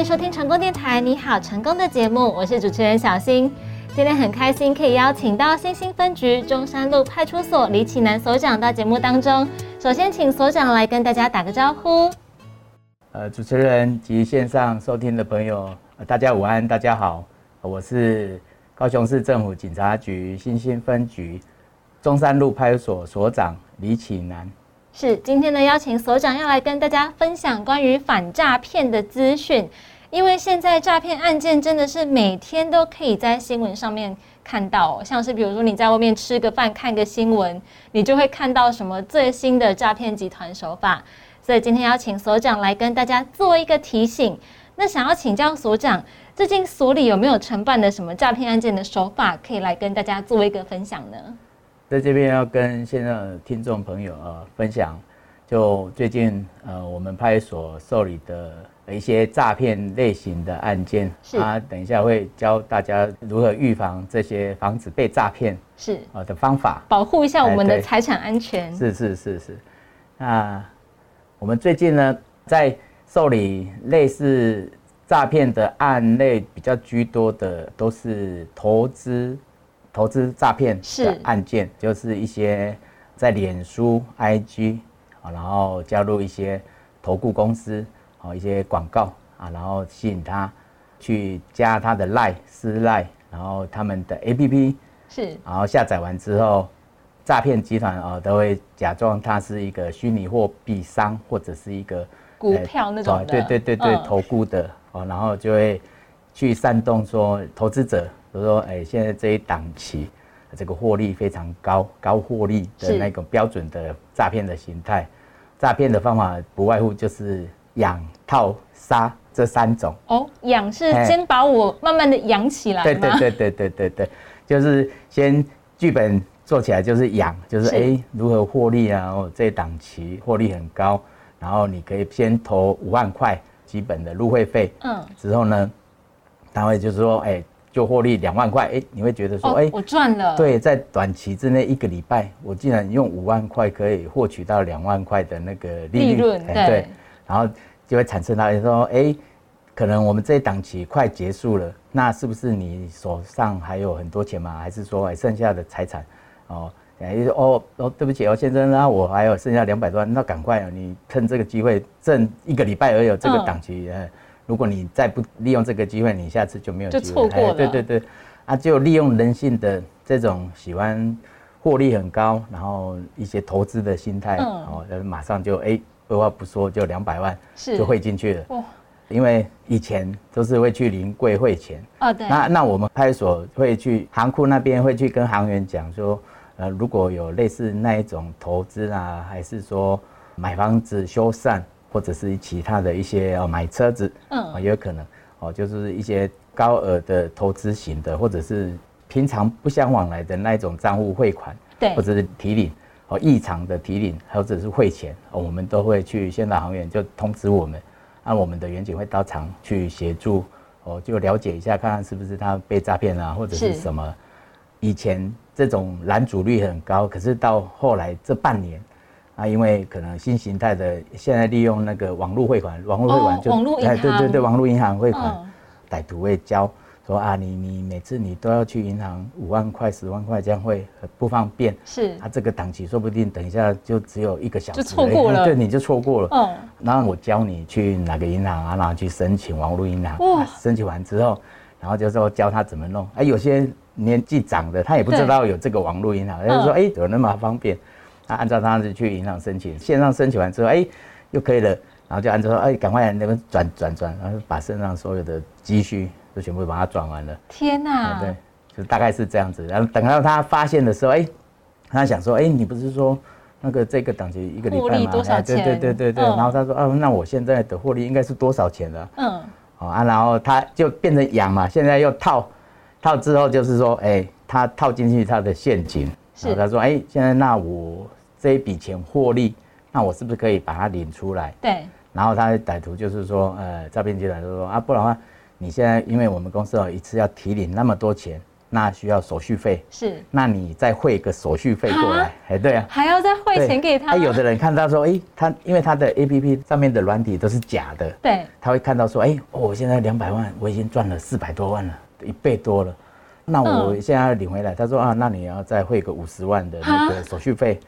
迎收听成功电台，你好，成功的节目，我是主持人小新。今天很开心可以邀请到新兴分局中山路派出所李启南所长到节目当中。首先，请所长来跟大家打个招呼。呃，主持人及线上收听的朋友，大家午安，大家好，我是高雄市政府警察局新兴分局中山路派出所所长李启南。是，今天呢邀请所长要来跟大家分享关于反诈骗的资讯，因为现在诈骗案件真的是每天都可以在新闻上面看到，像是比如说你在外面吃个饭看个新闻，你就会看到什么最新的诈骗集团手法。所以今天邀请所长来跟大家做一个提醒。那想要请教所长，最近所里有没有承办的什么诈骗案件的手法，可以来跟大家做一个分享呢？在这边要跟现在的听众朋友啊分享，就最近呃我们派出所受理的一些诈骗类型的案件，啊，等一下会教大家如何预防这些防止被诈骗是啊的方法，保护一下我们的财产安全。是是是是，那。我们最近呢，在受理类似诈骗的案类比较居多的，都是投资投资诈骗的案件，就是一些在脸书、IG 啊，然后加入一些投顾公司啊，一些广告啊，然后吸引他去加他的 Line 私 Line，然后他们的 APP 是，然后下载完之后。诈骗集团啊，都会假装他是一个虚拟货币商，或者是一个股票那种对对对对，投顾的哦，然后就会去煽动说投资者，比如说哎，现在这一档期这个获利非常高，高获利的那种标准的诈骗的形态。诈骗的方法不外乎就是养、套、杀这三种。哦，养是先把我慢慢的养起来对对对对对对对，就是先剧本。做起来就是养，就是哎，如何获利啊？哦，这档期获利很高，然后你可以先投五万块基本的入会费，嗯，之后呢，单位就是说，哎，就获利两万块，哎，你会觉得说，哎，我赚了。对，在短期之内一个礼拜，我竟然用五万块可以获取到两万块的那个利润，对，然后就会产生到说，哎，可能我们这一档期快结束了，那是不是你手上还有很多钱吗？还是说，哎，剩下的财产？哦，哎，哦哦，对不起哦，先生，那我还有剩下两百多万，那赶快啊，你趁这个机会，挣一个礼拜而有这个档期，呃，如果你再不利用这个机会，你下次就没有就错过了。对对对，啊，就利用人性的这种喜欢获利很高，然后一些投资的心态，哦，马上就哎，二话不说就两百万就汇进去了。因为以前都是会去临柜汇钱。哦，对。那那我们派出所会去行库那边会去跟行员讲说。呃，如果有类似那一种投资啊，还是说买房子修缮，或者是其他的一些哦买车子，嗯，也有可能哦，就是一些高额的投资型的，或者是平常不相往来的那一种账户汇款，对，或者是提领哦异常的提领，或者是汇钱，哦，我们都会去现场行员就通知我们，按我们的员警会到场去协助，哦，就了解一下，看看是不是他被诈骗啊，或者是。什么。以前这种拦阻率很高，可是到后来这半年，啊，因为可能新形态的，现在利用那个网络汇款，网络汇款就哎，对对对，网络银行汇款，歹徒会教说啊，你你每次你都要去银行五万块、十万块，这样会很不方便。是，啊，这个档期说不定等一下就只有一个小时，就错过了，对，你就错过了。嗯，然后我教你去哪个银行啊，然后去申请网络银行，哇，申请完之后，然后就说教他怎么弄，哎，有些。年纪长的，他也不知道有这个网络银行，他就说：“哎，有那么方便。”他按照他的去银行申请，线上申请完之后，哎，又可以了，然后就按照说：“哎，赶快那边转转转，然后把身上所有的积蓄都全部把它转完了。”天哪！对，就大概是这样子。然后等到他发现的时候，哎，他想说：“哎，你不是说那个这个档期一个礼拜吗？对对对对对。”然后他说：“哦，那我现在的获利应该是多少钱了？”嗯，好啊，然后他就变成养嘛，现在又套。套之后就是说，哎，他套进去他的陷阱，然后他说，哎，现在那我这一笔钱获利，那我是不是可以把它领出来？对。然后他歹徒就是说，呃，诈骗集团就说啊，不然的话，你现在因为我们公司哦一次要提领那么多钱，那需要手续费，是那你再汇个手续费过来，哎，对啊。还要再汇对钱给他？啊有的人看到说，哎、他因为他的 A P P 上面的软体都是假的，对他会看到说，哎、哦我现在两百万，我已经赚了四百多万了，一倍多了。那我嗯现在要领回来，他说啊，那你要再汇个五十万的那个手续费，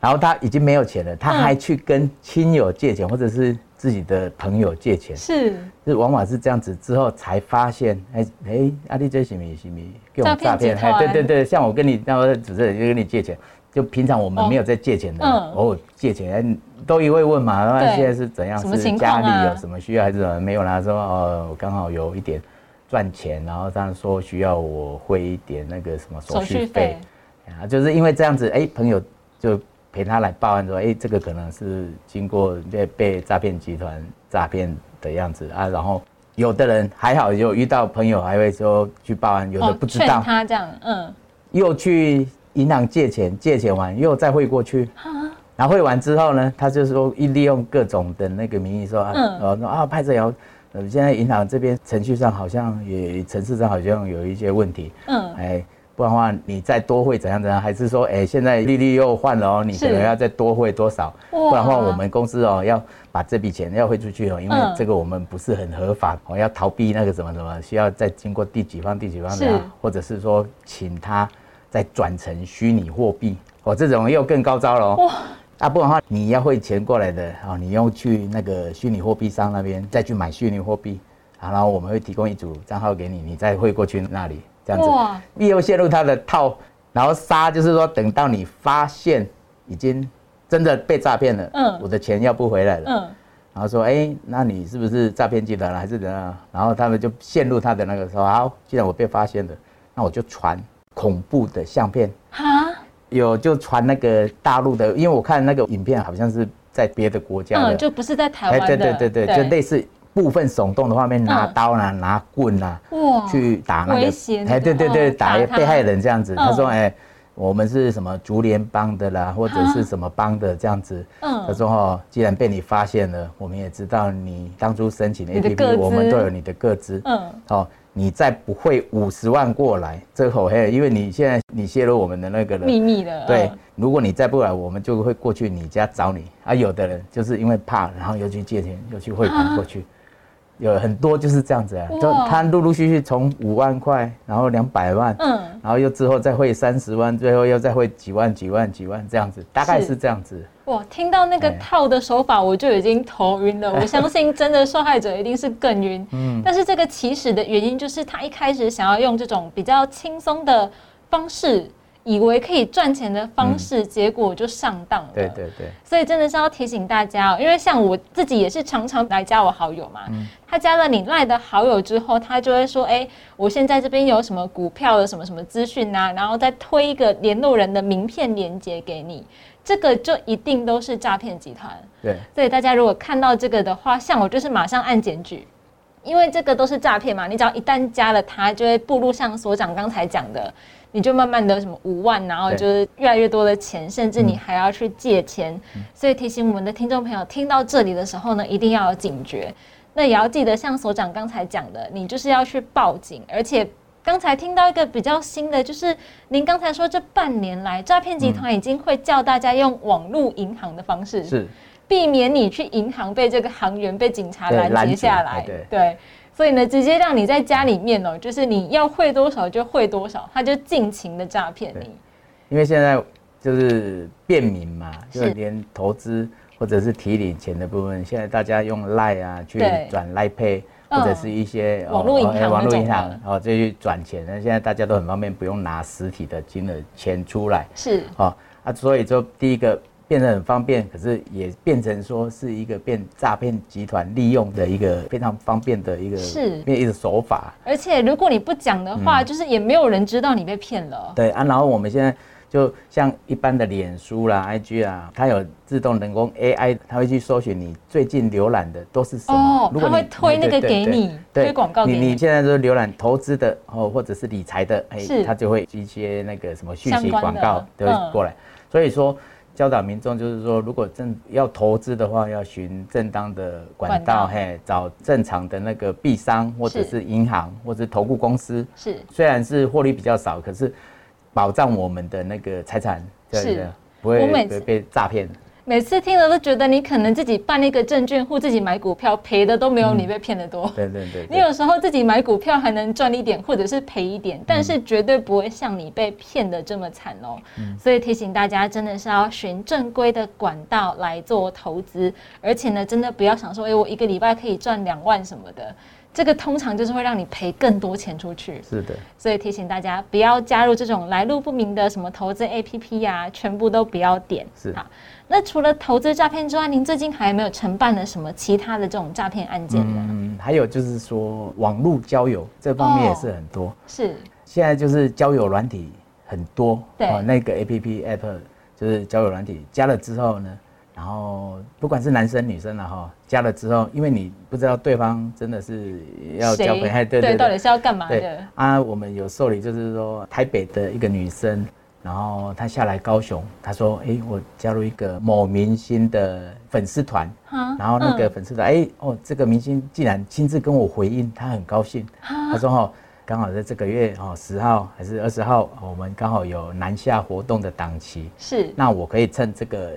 然后他已经没有钱了，他嗯还去跟亲友借钱，或者是自己的朋友借钱，是。就是往往是这样子之后才发现，哎、哎，阿弟这是咪是咪给我们诈诈骗，骗集团。对对对，像我跟你那个主持人就跟你借钱，就平常我们没有在借钱的，嗯。哦，借钱哎都一会问嘛，那对现在是怎样？是家里有什么需要还是怎么？没有啦？说哦，我刚好有一点赚钱，然后他说需要我汇一点那个什么手手续费，啊，就是因为这样子，哎，朋友就陪他来报案说，哎，这个可能是经过被被诈骗集团诈骗的样子啊，然后有的人还好，有遇到朋友还会说去报案，有的不知道，他这样，嗯，又去银行借钱，借钱完又再汇过去，然后汇完之后呢，他就说一利用各种的那个名义说啊，嗯。呃、说啊派这瑶，呃现在银行这边程序上好像也程式上好像有一些问题，嗯。哎，不然的话你再多汇怎样怎样，还是说哎现在利率又换了哦，你可能要再多汇多少，不然的话我们公司哦要把这笔钱要汇出去哦，因为嗯。这个我们不是很合法，我要逃避那个什么什么，需要再经过第几方第几方是。的，或者是说请他再转成虚拟货币，哦这种又更高招了哦。啊，不然的话，你要汇钱过来的啊、你用去那个虚拟货币商那边再去买虚拟货币，啊，然后我们会提供一组账号给你，你再汇过去那里，这样子，哇，又陷入他的套，然后杀就是说，等到你发现已经真的被诈骗了，嗯。我的钱要不回来了，嗯，然后说，哎、那你是不是诈骗集团了，还是怎样？然后他们就陷入他的那个说，好，既然我被发现了，那我就传恐怖的相片。哈，有就传那个大陆的，因为我看那个影片好像是在别的国家的，嗯，就不是在台湾的，对对对对，就类似部分耸动的画面，拿嗯刀啦、拿棍啊、哇，去打那个哎，对对对，哦打被害人这样子。他说，嗯哎，我们是什么竹联帮的啦，或者是什么帮的这样子。嗯。他说哦，既然被你发现了，我们也知道你当初申请的你的个 APP，我们都有你的个资。嗯，哦，你再不汇五十万过来，这口黑，因为你现在你泄露我们的那个了，秘密的，对嗯，如果你再不来，我们就会过去你家找你。啊，有的人就是因为怕，然后又去借钱，又去汇款过去，有很多就是这样子啊，就他陆陆续续从五万块，然后两百万，嗯，然后又之后再汇三十万，最后又再汇几万几万几万这样子，大概是是这样子。哇，听到那个哎套的手法，我就已经头晕了。我相 信真的受害者一定是更晕。嗯，但是这个起始的原因就是他一开始想要用这种比较轻松的方式，以为可以赚钱的方式，结果就上当了。对对对，所以真的是要提醒大家哦，因为像我自己也是常常来加我好友嘛，嗯他加了你赖的好友之后，他就会说，哎、我现在这边有什么股票的什么什么资讯啊，然后再推一个联络人的名片链接给你，这个就一定都是诈骗集团。对所以大家如果看到这个的话，像我就是马上按检举，因为这个都是诈骗嘛。你只要一旦加了他，就会步入像所长刚才讲的，你就慢慢的什么五万，然后就是越来越多的钱，甚至你还要去借钱。嗯所以提醒我们的听众朋友，听到这里的时候呢，一定要有警觉。那也要记得，像所长刚才讲的，你就是要去报警，而且。刚才听到一个比较新的，就是您刚才说这半年来，诈骗集团已经会叫大家用网络银行的方式，是，避免你去银行被这个行员被警察拦截截下来。对对，所以呢，直接让你在家里面哦，就是你要汇多少就汇多少，他就尽情的诈骗你。因为现在就是便民嘛，是。就连投资或者是提领钱的部分，现在大家用赖啊去对。转赖配。嗯。或者是一些网络银行网络银行哦，这去转钱，那现在大家都很方便，不用拿实体的金额钱出来。是，哦啊，所以就第一个变得很方便，可是也变成说是一个变诈骗集团利用的一个非常方便的一个是变一个手法。而且如果你不讲的嗯话，就是也没有人知道你被骗了。对啊，然后我们现在就像一般的脸书啦、IG 啊，它有自动人工 AI，它会去搜寻你最近浏览的都是什么。哦，如果你他会推那个给你，推广告给你。你你。现在都浏览投资的哦，或者是理财的，哎是，它就会一些那个什么讯息广告都会嗯过来。所以说，教导民众，就是说，如果正要投资的话，要寻正当的管管道。道，嘿，找正常的那个币商或者是。是银行或者是投顾公司，是。虽然是获利比较少，可是保障我们的那个财产，对不会我每次不会被诈骗。每次听了都觉得你可能自己办一个证券户，自己买股票赔的都没有你被骗的多。对对对，你有时候自己买股票还能赚一点，或者是赔一点，但嗯是绝对不会像你被骗的这么惨哦。所以提醒大家，真的是要循正规的管道来做投资，而且呢，真的不要想说，哎、我一个礼拜可以赚两万什么的，这个通常就是会让你赔更多钱出去。是的，所以提醒大家不要加入这种来路不明的什么投资 APP 呀、全部都不要点。是好。那除了投资诈骗之外，您最近还有没有承办了什么其他的这种诈骗案件呢？嗯，还有就是说网络交友这方面也是很多。是现在就是交友软体很多，对哦，那个 A P P App 就是交友软体，加了之后呢，然后不管是男生女生了哈，加了之后，因为你不知道对方真的是要交朋友，哎对对到底是要干嘛对。的？啊，我们有受理，就是说台北的一个女生，然后她下来高雄，她说，哎，我加入一个某明星的粉丝团，哈然后那个嗯。粉丝团，哎、哦，这个明星竟然亲自跟我回应，她很高兴。她说哈、哦，刚好在这个月哦十号还是二十号，我们刚好有南下活动的档期，是。那我可以趁这个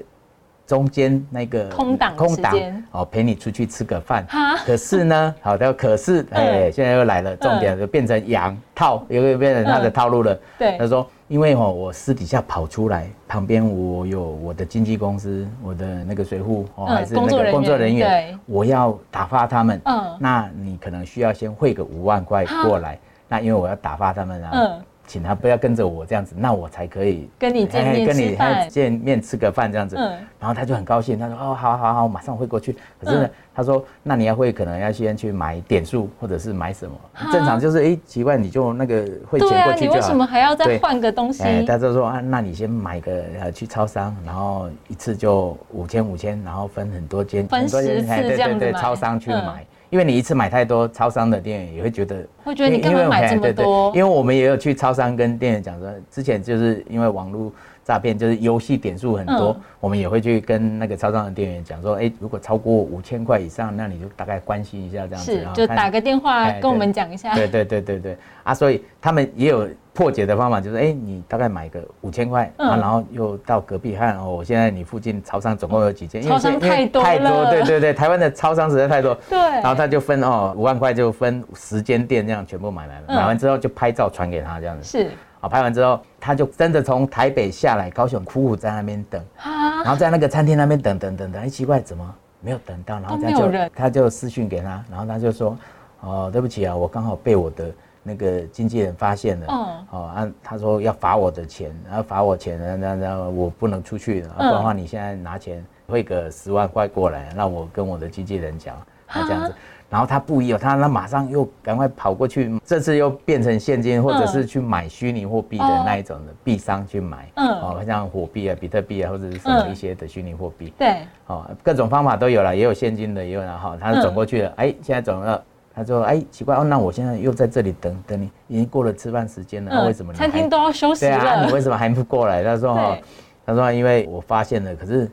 中间那个空档空档哦，陪你出去吃个饭。哈？可是呢，好的，可是哎、嗯现在又来了，重点就变成羊套，又又变成他的嗯套路了。对。他说，因为哦，我私底下跑出来，旁边我有我的经纪公司，我的那个水户哦，嗯还是那个工作人员对，我要打发他们。嗯。那你可能需要先汇个五万块过来，那因为我要打发他们啊，嗯请他不要跟着我这样子，那我才可以跟你见面哎跟你吃饭哎见面吃个饭这样子。嗯然后他就很高兴，他说哦，好好好，我马上会过去。可是呢，嗯他说那你要会，可能要先去买点数或者是买什么哈。正常就是哎，奇怪，你就那个汇对啊，钱过去就好。你为什么还要再换个东西？哎，他就说啊，那你先买个呃去超商，然后一次就五千五千，然后分很多间，分很多间10次哎对对对，这样子超商去嗯买，因为你一次买太多，超商的店员也会觉得，会觉得你干嘛因为买这么多？因为我们也有去超商跟店员讲说，之前就是因为网络诈骗，就是游戏点数很多，嗯我们也会去跟那个超商的店员讲说，哎，如果超过五千块以上，那你就大概关心一下这样子，就打个电话哎跟我对们讲一下。对对对对对啊，所以他们也有破解的方法，就是哎、你大概买个五千块嗯啊，然后又到隔壁看哦，我现在你附近超商总共有几间？超商因为太多太多，了对对对，台湾的超商实在太多。对，然后他就分哦五万块就分十间店这样全部买来了，嗯买完之后就拍照传给他这样子。是啊，拍完之后他就真的从台北下来高雄，苦苦在那边等，啊然，后在那个餐厅那边等等等等，哎，奇怪，怎么没有等到？然后他就他就私讯给他，然后他就说，哦，对不起啊，我刚好被我的那个经纪人发现了，嗯。哦，啊，他说要罚我的钱，然后罚我钱，然后然后我不能出去了，然的话你现在拿钱汇个十万块过来，让我跟我的经纪人讲，啊这样子。然后他不疑有他，那马上又赶快跑过去，这次又变成现金，或者是去买虚拟货币的那一种的币商去买，嗯。哦，像火币啊、比特币啊，或者是什么嗯。一些的虚拟货币，对，哦，各种方法都有了，也有现金的，也有然后他就走过去了，哎，现在走了。他说：“哎，奇怪哦，那我现在又在这里等等你，已经过了吃饭时间了，啊为什么你餐厅都要休息对啊，了你？为什么还不过来？”他说：“哈，他说因为我发现了，可是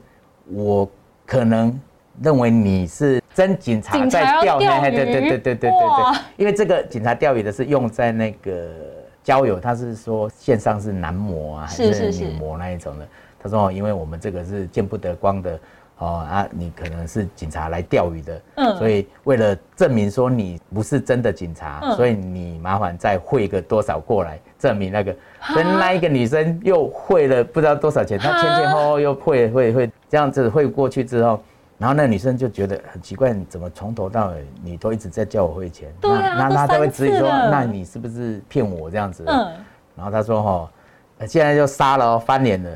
我可能认为你是真警察在钓鱼，对对对对对对对，因为这个警察钓鱼的是用在那个交友，他是说线上是男模啊还是女模那一种的。他说哦，因为我们这个是见不得光的。哦啊，你可能是警察来钓鱼的，嗯所以为了证明说你不是真的警察，嗯所以你麻烦再汇个多少过来证明那个。所以那一个女生又汇了不知道多少钱，她前前后后又汇汇汇这样子汇过去之后，然后那个女生就觉得很奇怪，你怎么从头到尾你都一直在叫我汇钱？对啊那那那她会三质疑说，那你是不是骗我这样子？嗯，然后她说哈、呃现在就杀了哦，翻脸了，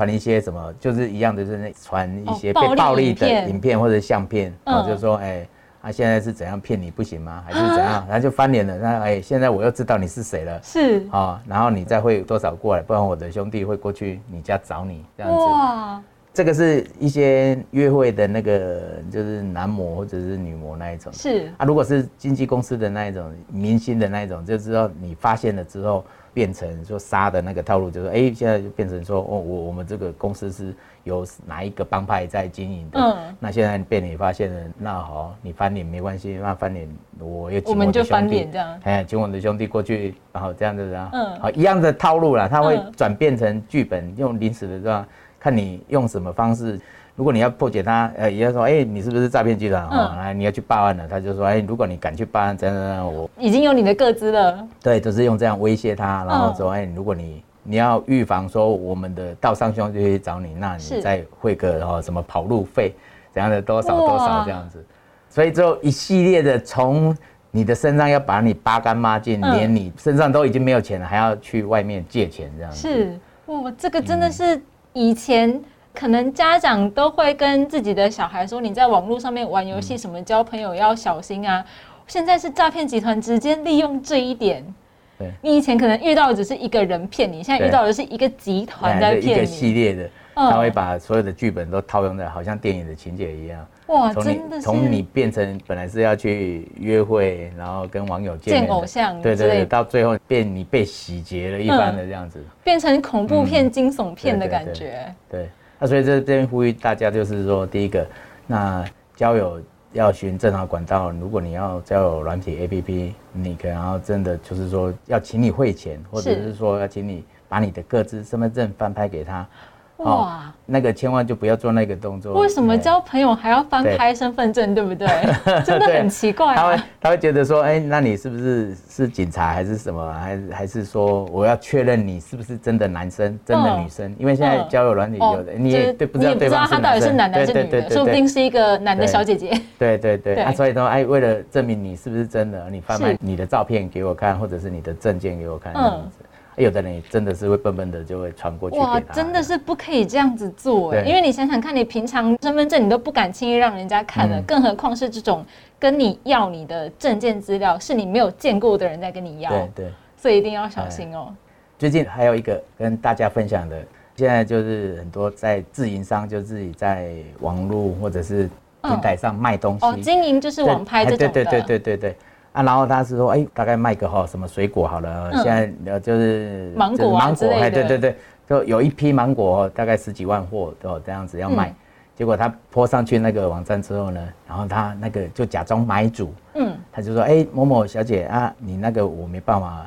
传一些什么，就是一样的，就是那传一些被哦暴力的影片或者相片，嗯然后就说哎。他、现在是怎样骗你不行吗？还是怎样？他就翻脸了。那哎，现在我又知道你是谁了是啊、然后你再汇多少过来，不然我的兄弟会过去你家找你这样子。哇，这个是一些约会的那个，就是男模或者是女模那一种。是啊，如果是经纪公司的那一种明星的那一种，就知道你发现了之后，变成说杀的那个套路，就是哎，现在就变成说哦，我我们这个公司是由哪一个帮派在经营的，嗯，那现在被你发现了，那好，你翻脸没关系，那翻脸我又我们就翻脸这样，哎，请我的兄弟过去，然后这样子啊，嗯，好一样的套路啦，他会转变成剧本，用临时的这样，看你用什么方式。如果你要破解他，呃，也要说，哎，你是不是诈骗集团？哦，来，你要去报案了。他就说，哎，如果你敢去报案，真的，我已经有你的个资了。对，就是用这样威胁他，然后说，哎，如果你你要预防说我们的道上兄就去找你，那你再汇个然后什么跑路费怎样的多少多少这样子。所以就一系列的从你的身上要把你扒干抹净，连你身上都已经没有钱了，还要去外面借钱这样子。是，哇，这个真的是以前。可能家长都会跟自己的小孩说：“你在网络上面玩游戏，什么交朋友要小心啊！”现在是诈骗集团直接利用这一点。对，你以前可能遇到的只是一个人骗你，现在遇到的是一个集团在骗你。一个系列的，他会把所有的剧本都套用在好像电影的情节一样。哇，真的从你变成本来是要去约会，然后跟网友见偶像，对对对，到最后变你被洗劫了一般的这样子，变成恐怖片、惊悚片的感觉。对。那所以这边呼吁大家，就是说，第一个，那交友要循正常管道。如果你要交友软体 A P P，你可能要真的就是说要请你汇钱，或者是说要请你把你的各自身份证翻拍给他。哇，那个千万就不要做那个动作。为什么交朋友还要翻开身份证，对不对？真的很奇怪。他会他会觉得说，哎，那你是不是是警察还是什么？还还是说我要确认你是不是真的男生，真的女生？因为现在交友软体有的，你也对不知道对方他到底是男的还是女的，说不定是一个男的小姐姐。对对对，所以说，哎，为了证明你是不是真的，你翻拍你的照片给我看，或者是你的证件给我看，这样子。有的人真的是会笨笨的就会传过去。哇，真的是不可以这样子做哎！因为你想想看，你平常身份证你都不敢轻易让人家看的，更何况是这种跟你要你的证件资料，是你没有见过的人在跟你要。对对，所以一定要小心哦。最近还有一个跟大家分享的，现在就是很多在自营商就自己在网络或者是平台上卖东西。哦，经营就是网拍这种的。对对对对对对。啊，然后他是说，哎，大概卖个哈什么水果好了，现在呃就是芒果芒果，哎，对对对，就有一批芒果，大概十几万货哦这样子要卖，结果他泼上去那个网站之后呢，然后他那个就假装买主，嗯，他就说，哎，某某小姐啊，你那个我没办法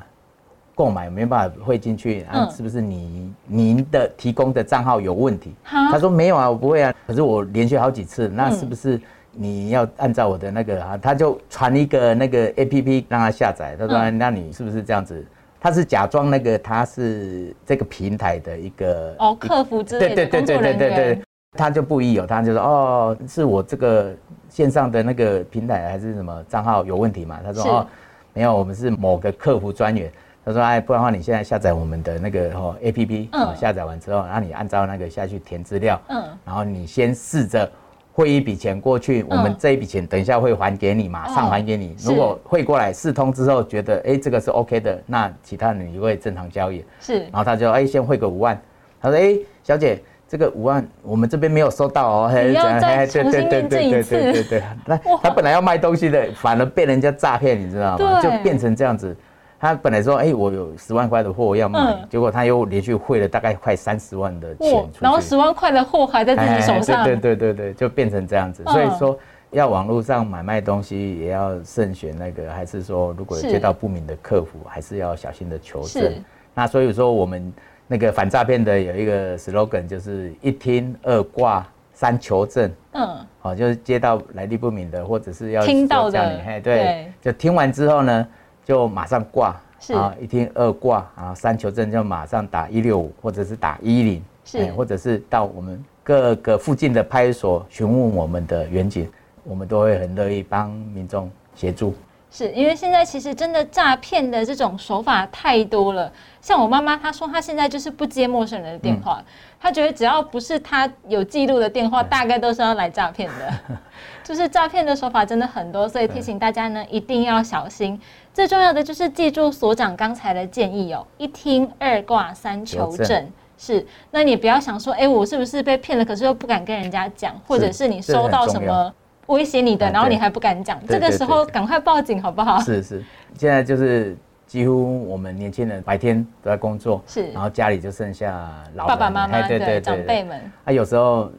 购买，没办法汇进去，啊，是不是你您的提供的账号有问题？他说没有啊，我不会啊，可是我连续好几次，那是不是？你要按照我的那个啊，他就传一个那个 A P P 让他下载。他说：“那你是不是这样子？”他是假装那个他是这个平台的一个哦客服之类的工作人员。他就不一有他，就说：“哦，是我这个线上的那个平台还是什么账号有问题嘛？”他说：“哦，没有，我们是某个客服专员。”他说：“哎，不然的话，你现在下载我们的那个哦 A P P，下载完之后，然后你按照那个下去填资料，嗯，然后你先试着。”汇一笔钱过去，我们这一笔钱等一下会还给你，马上还给你。如果汇过来四通之后觉得哎这个是 OK 的，那其他你会正常交易。是，然后他就哎先汇个五万，他说哎小姐这个五万我们这边没有收到哦，你要再重新验证一次。对对对，那他本来要卖东西的，反而被人家诈骗，你知道吗？就变成这样子。他本来说，哎，我有十万块的货要卖，结果他又连续汇了大概快三十万的钱然后十万块的货还在自己手上，对对对对，就变成这样子。所以说，要网络上买卖东西也要慎选那个，还是说如果接到不明的客服，还是要小心的求证。那所以说，我们那个反诈骗的有一个 slogan，就是一听二挂三求证。嗯，好，就是接到来历不明的，或者是要听到的，嘿，对，就听完之后呢。就马上挂，啊，一听二挂，啊，三求证就马上打一六五，或者是打一零，是，或者是到我们各个附近的派出所询问我们的远景，我们都会很乐意帮民众协助。是因为现在其实真的诈骗的这种手法太多了，像我妈妈她说她现在就是不接陌生人的电话，她觉得只要不是她有记录的电话，大概都是要来诈骗的，就是诈骗的手法真的很多，所以提醒大家呢一定要小心。最重要的就是记住所长刚才的建议哦，一听二挂三求证。是，那你不要想说，哎，我是不是被骗了？可是又不敢跟人家讲，或者是你收到什么？威胁你的，然后你还不敢讲，这个时候赶快报警好不好？是是，现在就是几乎我们年轻人白天都在工作，是然后家里就剩下老爸爸妈妈对长辈们，啊，有时候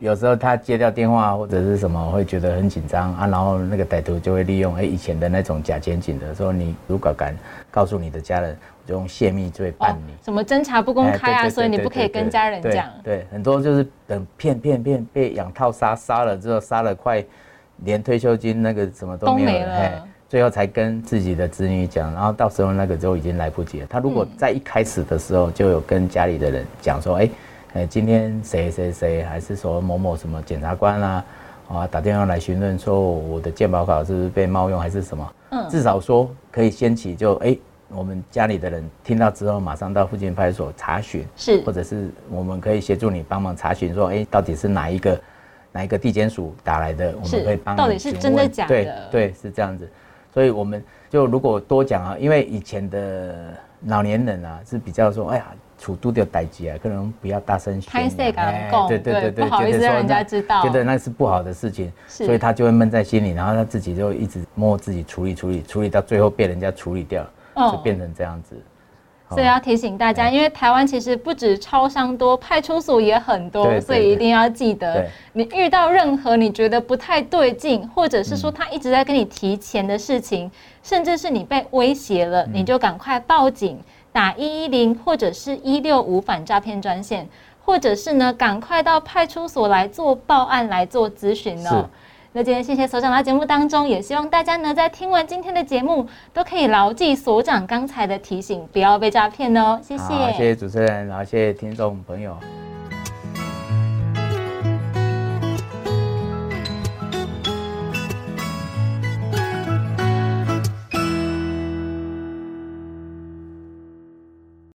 有时候他接掉电话或者是什么，会觉得很紧张啊，然后那个歹徒就会利用哎以前的那种假检警的，说你如果敢告诉你的家人，我就用泄密罪办你。什么侦查不公哎开啊，所以你不可以跟家人对讲。对，很多就是等骗骗骗被养套杀杀了之后，杀了快连退休金那个什么都没有了嘿最后才跟自己的子女讲，然后到时候那个就已经来不及了。他如果嗯在一开始的时候就有跟家里的人讲说，哎、哎，今天谁谁谁，还是说某某什么检察官啊，啊打电话来询问说我的健保卡是不是被冒用还是什么，嗯至少说可以掀起就哎、我们家里的人听到之后，马上到附近派出所查询，是或者是我们可以协助你帮忙查询，说，哎、到底是哪一个哪一个地检署打来的，我们可以帮你到底是询真的假对对，是这样子。所以我们就如果多讲啊，因为以前的老年人啊是比较说，哎呀，处都掉代机啊，可能不要大声宣扬拍摄敢对对对对，不好意思让人家知道，觉得那是不好的事情，所以他就会闷在心里，然后他自己就一直默自己处理处理处理，到最后被人家处理掉，嗯就变成这样子。所以要提醒大家，因为台湾其实不止超商多，派出所也很多，对对所以一定要记得，你遇到任何你觉得不太对劲，或者是嗯说他一直在跟你提钱的事情，甚至是你被威胁了，嗯。你就赶快报警，打一一零或者是一六五反诈骗专线，或者是呢赶快到派出所来做报案来做咨询哦。那今天谢谢所长来节目当中，也希望大家呢在听完今天的节目，都可以牢记所长刚才的提醒，不要被诈骗哦。谢谢。谢谢主持人，然后谢谢听众朋友。